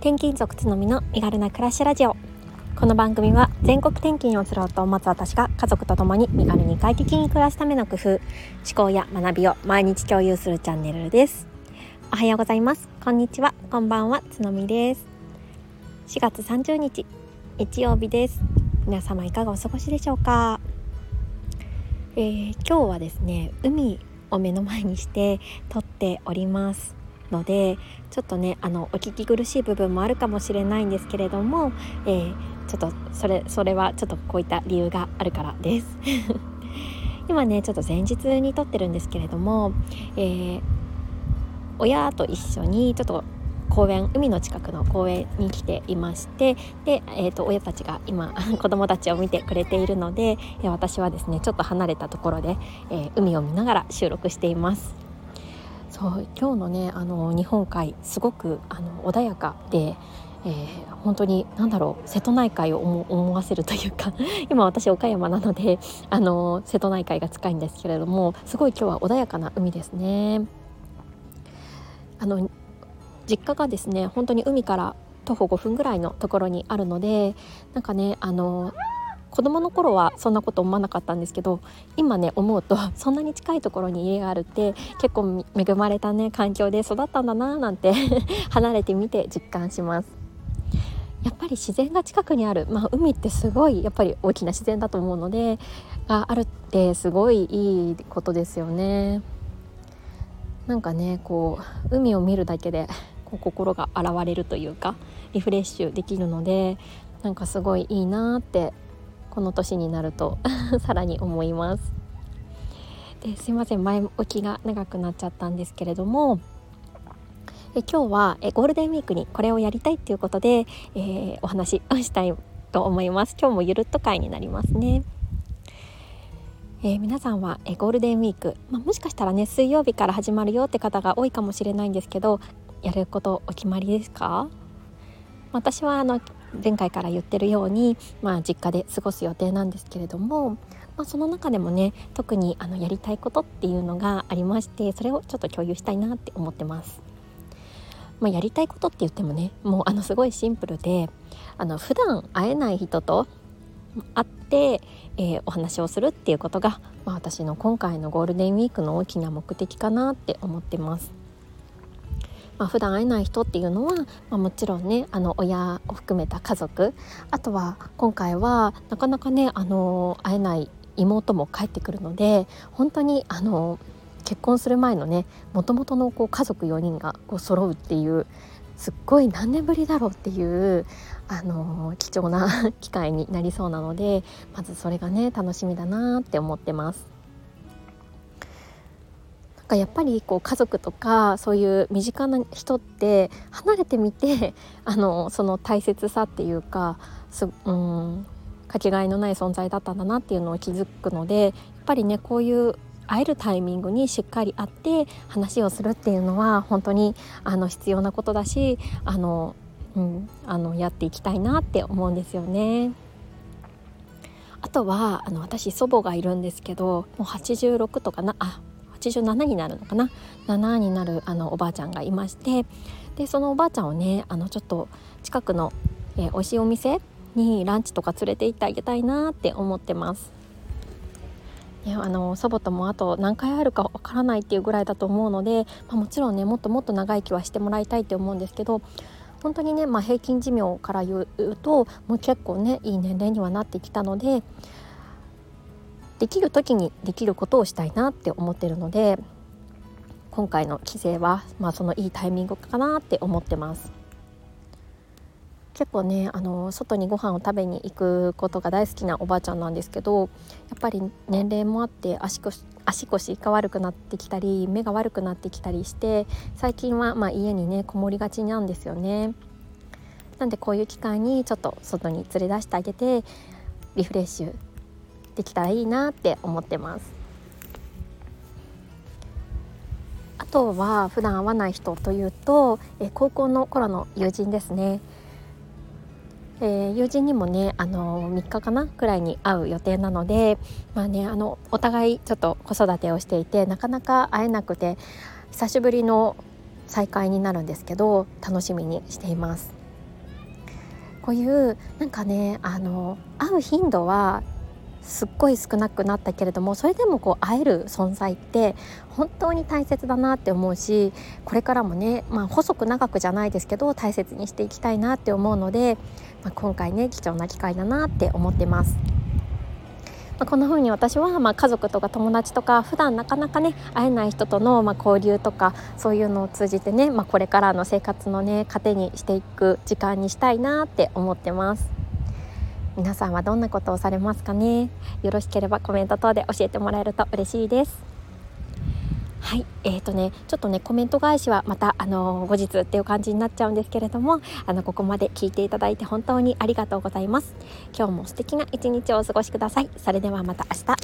転勤族つのみの身軽な暮らしラジオ。この番組は全国転勤をする夫を持つ私が家族と共に身軽に快適に暮らすための工夫思考や学びを毎日共有するチャンネルです。おはようございます。こんにちは。こんばんは。つのみです。4月30日日曜日です。皆様いかがお過ごしでしょうか、えー、今日はですね海を目の前にして撮っております。のでちょっとねあのお聞き苦しい部分もあるかもしれないんですけれども、えー、ちょっとそれそれはちょっとこういった理由があるからです。今ねちょっと前日に撮ってるんですけれども、えー、親と一緒にちょっと公園海の近くの公園に来ていましてで、えーと、親たちが今 子供たちを見てくれているので私はですねちょっと離れたところで、えー、海を見ながら収録しています。そう今日のねあの日本海すごくあの穏やかで、えー、本当に何だろう瀬戸内海を思わせるというか 今私岡山なのであの瀬戸内海が近いんですけれどもすごい今日は穏やかな海ですね。あの実家がですね本当に海から徒歩5分ぐらいのところにあるのでなんかねあの子供の頃はそんなこと思わなかったんですけど今ね思うと そんなに近いところに家があるって結構恵まれたね環境で育ったんだなーなんて 離れてみて実感します。やっぱり自然が近くにある、まあ、海ってすごいやっぱり大きな自然だと思うのでがあるってすごいいいことですよね。なんかねこう海を見るだけでこう心が洗われるというかリフレッシュできるのでなんかすごいいいなってこの年になると さらに思います。ですいません。前置きが長くなっちゃったんですけれどもえ今日はえゴールデンウィークにこれをやりたいっていうことで、えー、お話をしたいと思います。今日もゆるっと会になりますね。えー、皆さんは、えゴールデンウィーク、まあ、もしかしたらね水曜日から始まるよって方が多いかもしれないんですけどやることお決まりですか？私はあの前回から言ってるように、まあ、実家で過ごす予定なんですけれども、まあ、その中でもね特にあのやりたいことっていうのがありましてそれをちょっと共有したいなって思ってます。まあ、やりたいことって言ってもねもうあのすごいシンプルであの普段会えない人と会って、えー、お話をするっていうことが、まあ、私の今回のゴールデンウィークの大きな目的かなって思ってます。まあ、普段会えない人っていうのは、まあ、もちろんねあの親を含めた家族あとは今回はなかなかねあの会えない妹も帰ってくるので本当にあの結婚する前のねもともとのこう家族4人がこう揃うっていうすっごい何年ぶりだろうっていうあの貴重な 機会になりそうなのでまずそれがね楽しみだなって思ってます。かやっぱりこう家族とかそういう身近な人って離れてみて あのその大切さっていうかすうんかけがえのない存在だったんだなっていうのを気づくのでやっぱりねこういう会えるタイミングにしっかり会って話をするっていうのは本当にあの必要なことだしあの、うん、あのやっていきたいなって思うんですよね。あとはあの私祖母がいるんですけどもう86とかなあ87になるのかな？7になるあのおばあちゃんがいましてでそのおばあちゃんをねあのちょっと近くの、えー、美味しいお店にランチとか連れて行ってあげたいなって思ってます。いやあの祖母ともあと何回あるかわからないっていうぐらいだと思うので、まあ、もちろんねもっともっと長生きはしてもらいたいって思うんですけど本当にね、まあ、平均寿命から言うともう結構ねいい年齢にはなってきたのでできる時にできることをしたいなって思ってるので今回の帰省は、まあ、そのいいタイミングかなって思ってます。結構ねあの外にご飯を食べに行くことが大好きなおばあちゃんなんですけどやっぱり年齢もあって足腰足腰が悪くなってきたり目が悪くなってきたりして最近はまあ家にねこもりがちなんですよね。なんでこういう機会にちょっと外に連れ出してあげてリフレッシュできたらいいなって思ってます。あとは普段会わない人というと、え高校の頃の友人ですね。えー、友人にもねあの3日かなくらいに会う予定なのでまあねあのお互いちょっと子育てをしていてなかなか会えなくて久しぶりの再会になるんですけど楽しみにしています。こういうなんかねあの会う頻度はすっごい少なくなったけれどもそれでもこう会える存在って本当に大切だなって思うしこれからもね、まあ、細く長くじゃないですけど大切にしていきたいなって思うので、まあ、今回ね貴重な機会だなって思ってます。まあ、こんな風に私はま家族とか友達とか普段なかなかね会えない人とのま交流とかそういうのを通じてね、まあ、これからの生活のね糧にしていく時間にしたいなって思ってます。皆さんはどんなことをされますかね？よろしければコメント等で教えてもらえると嬉しいです。はいえーとねちょっとねコメント返しはまたあの後日っていう感じになっちゃうんですけれどもあのここまで聞いていただいて本当にありがとうございます。今日も素敵な一日をお過ごしください。それではまた明日。